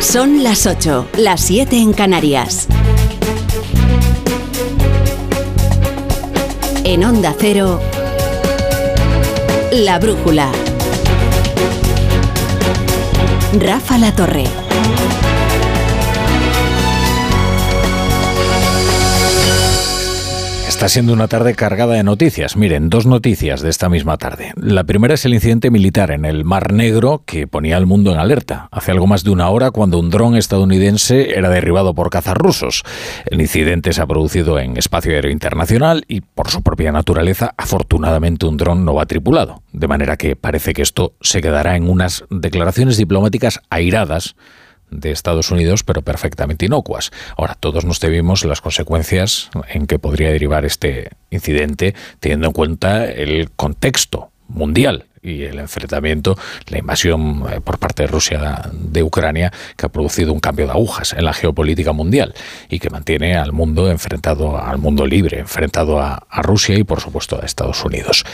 Son las 8, las 7 en Canarias. En Onda Cero, La Brújula. Rafa La Torre. Está siendo una tarde cargada de noticias. Miren, dos noticias de esta misma tarde. La primera es el incidente militar en el Mar Negro que ponía al mundo en alerta. Hace algo más de una hora cuando un dron estadounidense era derribado por cazas rusos. El incidente se ha producido en espacio aéreo internacional y por su propia naturaleza, afortunadamente un dron no va tripulado. De manera que parece que esto se quedará en unas declaraciones diplomáticas airadas de Estados Unidos, pero perfectamente inocuas. Ahora, todos nos temimos las consecuencias en que podría derivar este incidente, teniendo en cuenta el contexto mundial y el enfrentamiento, la invasión eh, por parte de Rusia de Ucrania, que ha producido un cambio de agujas en la geopolítica mundial y que mantiene al mundo enfrentado al mundo libre, enfrentado a, Rusia y por supuesto a Estados Unidos.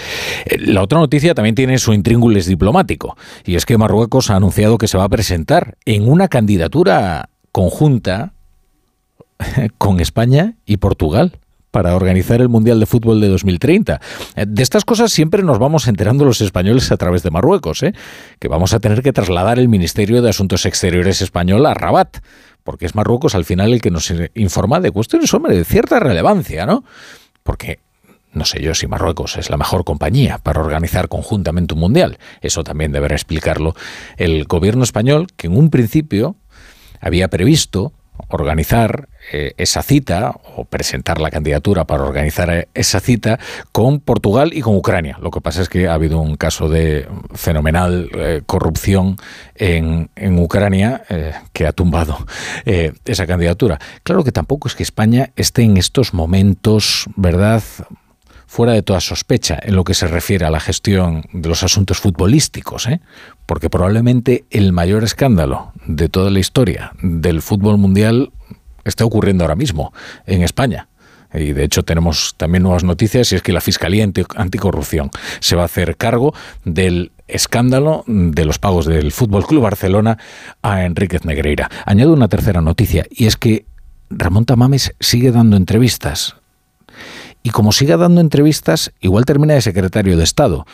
Eh, la otra noticia también tiene su intríngulis diplomático y es que Marruecos ha anunciado que se va a presentar en una candidatura conjunta con España y Portugal para organizar el Mundial de Fútbol de 2030. Eh, de estas cosas siempre nos vamos enterando los españoles a través de Marruecos, ¿eh? que vamos a tener que trasladar el Ministerio de Asuntos Exteriores español a Rabat, porque es Marruecos al final el que nos informa de cuestiones, hombre, de cierta relevancia, ¿no? Porque no sé yo si Marruecos es la mejor compañía para organizar conjuntamente un mundial. Eso también deberá explicarlo el gobierno español, que en un principio había previsto organizar eh, esa cita o presentar la candidatura para organizar eh, esa cita con Portugal y con Ucrania. Lo que pasa es que ha habido un caso de fenomenal eh, corrupción en, en Ucrania que ha tumbado esa candidatura. Claro que tampoco es que España esté en estos momentos, ¿verdad? Fuera de toda sospecha en lo que se refiere a la gestión de los asuntos futbolísticos, ¿eh? porque probablemente el mayor escándalo de toda la historia del fútbol mundial está ocurriendo ahora mismo en España. Y de hecho tenemos también nuevas noticias y es que la Fiscalía Anticorrupción se va a hacer cargo del escándalo de los pagos del Fútbol Club Barcelona a Enríquez Negreira. Añado una tercera noticia y es que Ramón Tamames sigue dando entrevistas y como siga dando entrevistas, igual termina de secretario de Estado.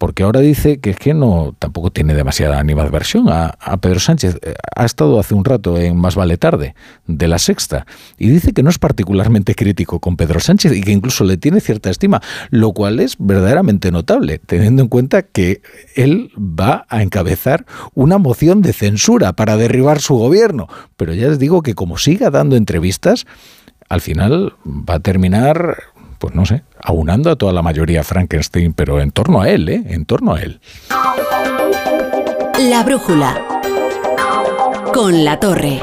Porque ahora dice que es que no tampoco tiene demasiada animadversión a, a Pedro Sánchez. Eh, ha estado hace un rato en Más Vale Tarde, de la Sexta, y dice que no es particularmente crítico con Pedro Sánchez y que incluso le tiene cierta estima, lo cual es verdaderamente notable, teniendo en cuenta que él va a encabezar una moción de censura para derribar su gobierno. Pero ya les digo que como siga dando entrevistas, al final va a terminar pues no sé, aunando a toda la mayoría Frankenstein, pero en torno a él, ¿eh? En torno a él. La brújula. Con la torre.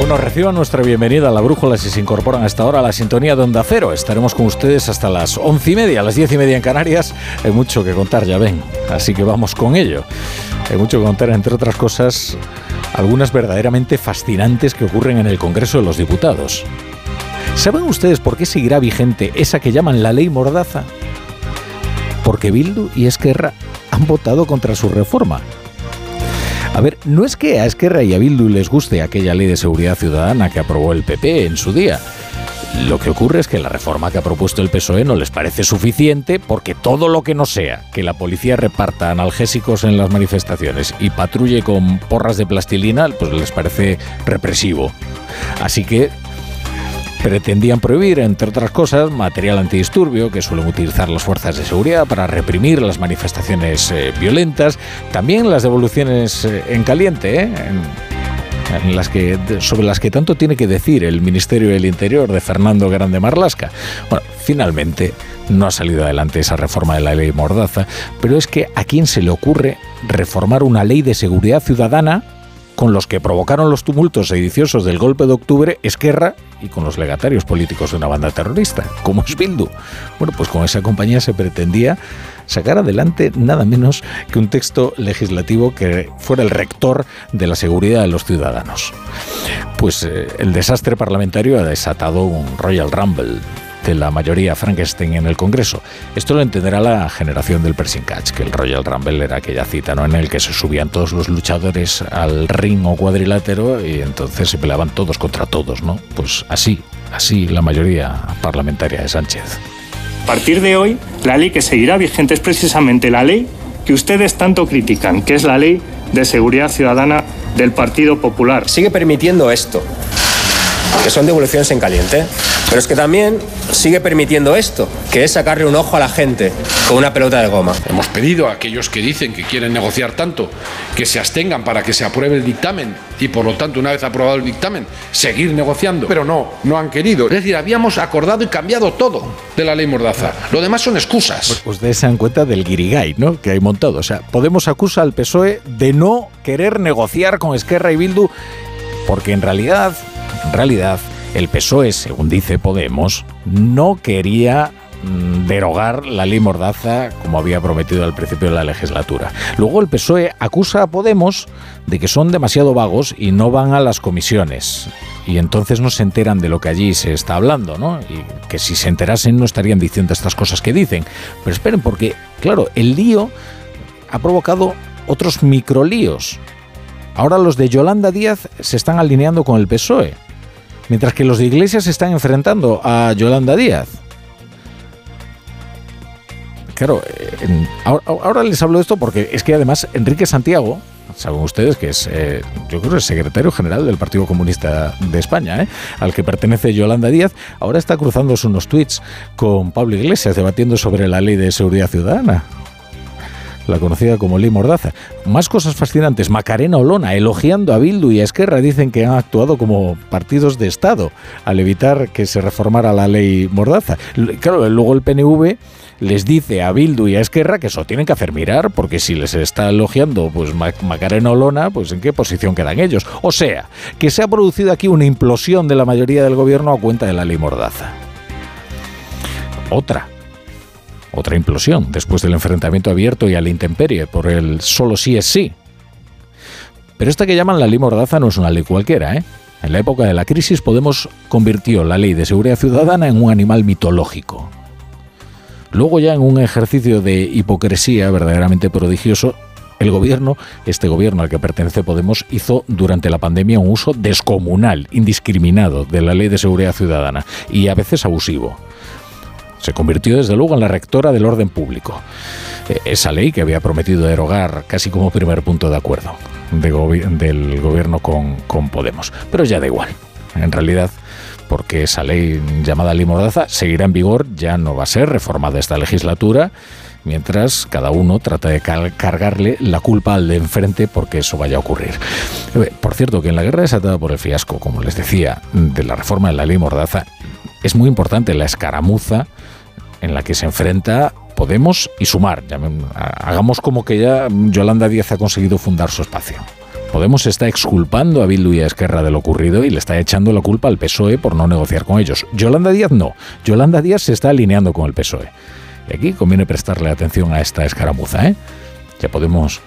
Bueno, reciban nuestra bienvenida a la Brújula si se incorporan a esta hora a la sintonía de Onda Cero. Estaremos con ustedes hasta las once y media, a las diez y media en Canarias. Hay mucho que contar, ya ven. Así que vamos con ello. Hay mucho que contar, entre otras cosas, algunas verdaderamente fascinantes que ocurren en el Congreso de los Diputados. ¿Saben ustedes por qué seguirá vigente esa que llaman la ley Mordaza? Porque Bildu y Esquerra han votado contra su reforma. A ver, no es que a Esquerra y a Bildu les guste aquella ley de seguridad ciudadana que aprobó el PP en su día. Lo que ocurre es que la reforma que ha propuesto el PSOE no les parece suficiente porque todo lo que no sea que la policía reparta analgésicos en las manifestaciones y patrulle con porras de plastilina, pues les parece represivo. Así que pretendían prohibir, entre otras cosas, material antidisturbio que suelen utilizar las fuerzas de seguridad para reprimir las manifestaciones eh, violentas, también las devoluciones eh, en caliente, ¿eh? Sobre las que tanto tiene que decir el Ministerio del Interior de Fernando Grande Marlasca. Bueno, finalmente no ha salido adelante esa reforma de la ley Mordaza, pero es que a quién se le ocurre reformar una ley de seguridad ciudadana con los que provocaron los tumultos sediciosos del golpe de octubre, Esquerra y con los legatarios políticos de una banda terrorista, como es Bildu. Bueno, pues con esa compañía se pretendía sacar adelante nada menos que un texto legislativo que fuera el rector de la seguridad de los ciudadanos. Pues eh, el desastre parlamentario ha desatado un Royal Rumble de la mayoría Frankenstein en el Congreso. Esto lo entenderá la generación del Pressing Catch, que el Royal Rumble era aquella cita ¿no? en el que se subían todos los luchadores al ring o cuadrilátero y entonces se peleaban todos contra todos, ¿no? Pues así, así la mayoría parlamentaria de Sánchez. A partir de hoy, la ley que seguirá vigente es precisamente la ley que ustedes tanto critican, que es la ley de seguridad ciudadana del Partido Popular. Sigue permitiendo esto, que son devoluciones en caliente. Pero es que también sigue permitiendo esto, que es sacarle un ojo a la gente con una pelota de goma. Hemos pedido a aquellos que dicen que quieren negociar tanto que se abstengan para que se apruebe el dictamen y por lo tanto una vez aprobado el dictamen seguir negociando, pero no, no han querido. Es decir, habíamos acordado y cambiado todo de la ley Mordaza. Lo demás son excusas. Pues ustedes se dan cuenta del guirigay, ¿no? Que hay montado. O sea, Podemos acusa al PSOE de no querer negociar con Esquerra y Bildu porque en realidad, en realidad, el PSOE, según dice Podemos, no quería mm, derogar la ley Mordaza como había prometido al principio de la legislatura. Luego el PSOE acusa a Podemos de que son demasiado vagos y no van a las comisiones. Y entonces no se enteran de lo que allí se está hablando, ¿no? Y que si se enterasen no estarían diciendo estas cosas que dicen. Pero esperen, porque, claro, el lío ha provocado otros microlíos. Ahora los de Yolanda Díaz se están alineando con el PSOE mientras que los de Iglesias se están enfrentando a Yolanda Díaz. Claro, ahora, les hablo de esto porque es que además Enrique Santiago, saben ustedes que es, eh, yo creo es secretario general del Partido Comunista de España, ¿eh? al que pertenece Yolanda Díaz, ahora está cruzándose unos tweets con Pablo Iglesias debatiendo sobre la ley de seguridad ciudadana la conocida como Ley Mordaza. Más cosas fascinantes. Macarena Olona elogiando a Bildu y a Esquerra dicen que han actuado como partidos de Estado al evitar que se reformara la Ley Mordaza. Claro, luego el PNV les dice a Bildu y a Esquerra que eso tienen que hacer mirar, porque si les está elogiando pues Macarena Olona, pues en qué posición quedan ellos. O sea, que se ha producido aquí una implosión de la mayoría del gobierno a cuenta de la ley Mordaza. Otra, otra implosión después del enfrentamiento abierto y a la intemperie por el solo sí es sí. Pero esta que llaman la ley Mordaza no es una ley cualquiera, ¿eh? En la época de la crisis Podemos convirtió la ley de seguridad ciudadana en un animal mitológico. Luego ya en un ejercicio de hipocresía verdaderamente prodigioso, el gobierno, este gobierno al que pertenece Podemos, hizo durante la pandemia un uso descomunal, indiscriminado de la ley de seguridad ciudadana y a veces abusivo. Se convirtió desde luego en la rectora del orden público. E, esa ley que había prometido derogar casi como primer punto de acuerdo del gobierno con, con Podemos. Pero ya da igual. En realidad, porque esa ley llamada Ley Mordaza seguirá en vigor, ya no va a ser reformada esta legislatura, mientras cada uno trata de cargarle la culpa al de enfrente porque eso vaya a ocurrir. Eh, por cierto, que en la guerra desatada por el fiasco, como les decía, de la reforma de la Ley Mordaza, es muy importante la escaramuza en la que se enfrenta Podemos y Sumar. Hagamos como que ya Yolanda Díaz ha conseguido fundar su espacio. Podemos está exculpando a Bildu y a Esquerra de lo ocurrido y le está echando la culpa al PSOE por no negociar con ellos. Yolanda Díaz no. Yolanda Díaz se está alineando con el PSOE. Y aquí conviene prestarle atención a esta escaramuza. ¿eh? Ya podemos,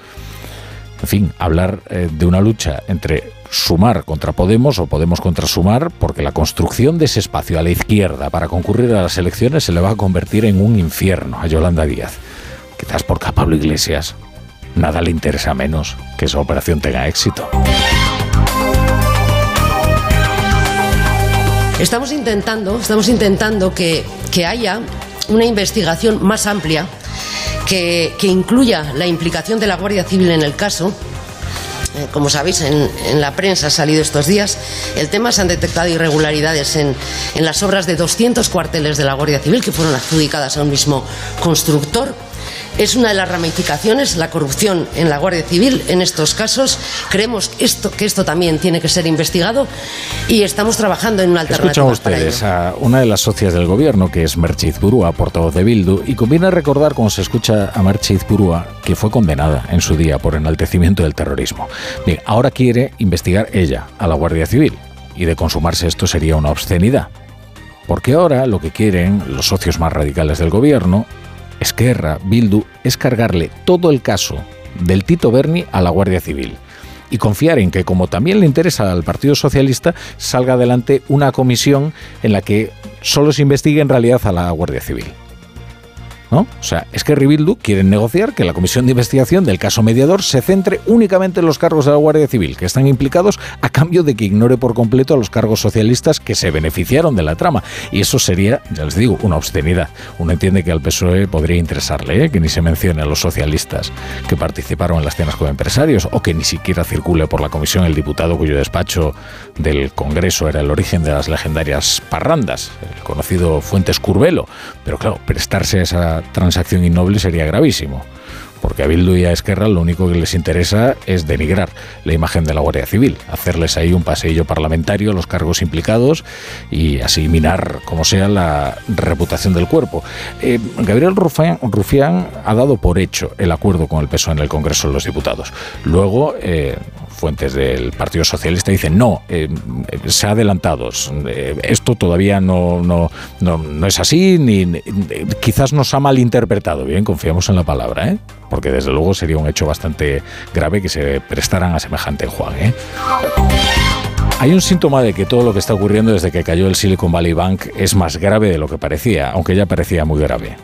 en fin, hablar eh, de una lucha entre Sumar contra Podemos o Podemos contra Sumar, porque la construcción de ese espacio a la izquierda para concurrir a las elecciones se le va a convertir en un infierno a Yolanda Díaz. Quizás porque a Pablo Iglesias nada le interesa menos que esa operación tenga éxito. Estamos intentando, estamos intentando que, haya una investigación más amplia que, que incluya la implicación de la Guardia Civil en el caso como sabéis, en, la prensa ha salido estos días el tema, se han detectado irregularidades en, en las obras de 200 cuarteles de la Guardia Civil que fueron adjudicadas a un mismo constructor es una de las ramificaciones, la corrupción en la Guardia Civil. En estos casos creemos que esto, que esto también tiene que ser investigado y estamos trabajando en una alternativa. Escuchan ustedes a una de las socias del gobierno, que es Merchiz Burúa, portavoz de Bildu, y conviene recordar, cuando se escucha a Merchiz Burúa, que fue condenada en su día por enaltecimiento del terrorismo. Bien, ahora quiere investigar ella a la Guardia Civil y de consumarse esto sería una obscenidad. Porque ahora lo que quieren los socios más radicales del gobierno Esquerra, Bildu, es cargarle todo el caso del Tito Berni a la Guardia Civil y confiar en que, como también le interesa al Partido Socialista, salga adelante una comisión en la que solo se investigue en realidad a la Guardia Civil. ¿No? O sea, es que Ribildu quieren negociar que la comisión de investigación del caso mediador se centre únicamente en los cargos de la Guardia Civil que están implicados a cambio de que ignore por completo a los cargos socialistas que se beneficiaron de la trama. Y eso sería, ya les digo, una obscenidad. Uno entiende que al PSOE podría interesarle ¿eh? que ni se mencione a los socialistas que participaron en las cenas con empresarios o que ni siquiera circule por la comisión el diputado cuyo despacho del Congreso era el origen de las legendarias parrandas, el conocido Fuentes Curvelo. Pero claro, prestarse a esa transacción innoble sería gravísimo. Porque a Bildu y a Esquerra lo único que les interesa es denigrar la imagen de la Guardia Civil, hacerles ahí un paseillo parlamentario, los cargos implicados y así minar, como sea, la reputación del cuerpo. Eh, Gabriel Rufián, ha dado por hecho el acuerdo con el peso en el Congreso de los Diputados. Luego, eh, fuentes del Partido Socialista dicen no, eh, se ha adelantado, eh, esto todavía no, no, no, es así, ni, quizás nos ha malinterpretado, bien, confiamos en la palabra, ¿eh? porque desde luego sería un hecho bastante grave que se prestaran a semejante enjuague. Hay un síntoma de que todo lo que está ocurriendo desde que cayó el Silicon Valley Bank es más grave de lo que parecía, aunque ya parecía muy grave.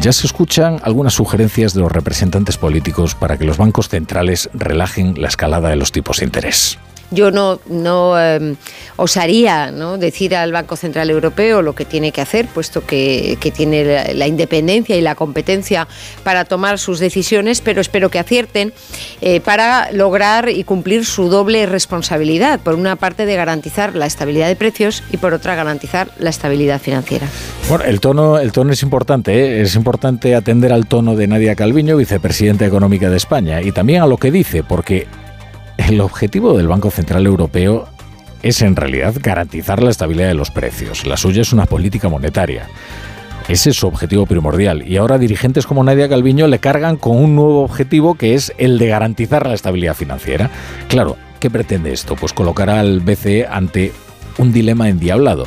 Ya se escuchan algunas sugerencias de los representantes políticos para que los bancos centrales relajen la escalada de los tipos de interés yo no, em, osaría decir al Banco Central Europeo lo que tiene que hacer, puesto que, tiene la, independencia y la competencia para tomar sus decisiones, pero espero que acierten eh, para lograr y cumplir su doble responsabilidad. Por una parte, de garantizar la estabilidad de precios y por otra, garantizar la estabilidad financiera. Bueno, el tono, el tono es importante. ¿eh? Es importante atender al tono de Nadia Calviño, vicepresidenta económica de España, y también a lo que dice, porque el objetivo del Banco Central Europeo es en realidad garantizar la estabilidad de los precios. La suya es una política monetaria. Ese es su objetivo primordial. Y ahora dirigentes como Nadia Calviño le cargan con un nuevo objetivo que es el de garantizar la estabilidad financiera. Claro, ¿qué pretende esto? Pues colocar al BCE ante un dilema endiablado.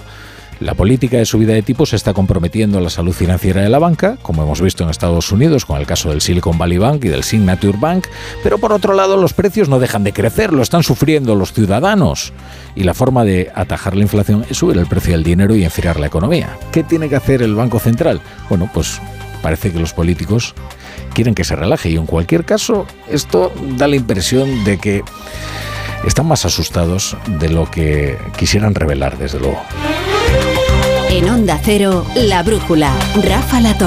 La política de subida de tipos está comprometiendo la salud financiera de la banca, como hemos visto en Estados Unidos con el caso del Silicon Valley Bank y del Signature Bank, pero por otro lado los precios no dejan de crecer, lo están sufriendo los ciudadanos. Y la forma de atajar la inflación es subir el precio del dinero y enfriar la economía. ¿Qué tiene que hacer el Banco Central? Bueno, pues parece que los políticos quieren que se relaje y en cualquier caso esto da la impresión de que están más asustados de lo que quisieran revelar, desde luego. En Onda Cero, La Brújula, Rafa Latorre.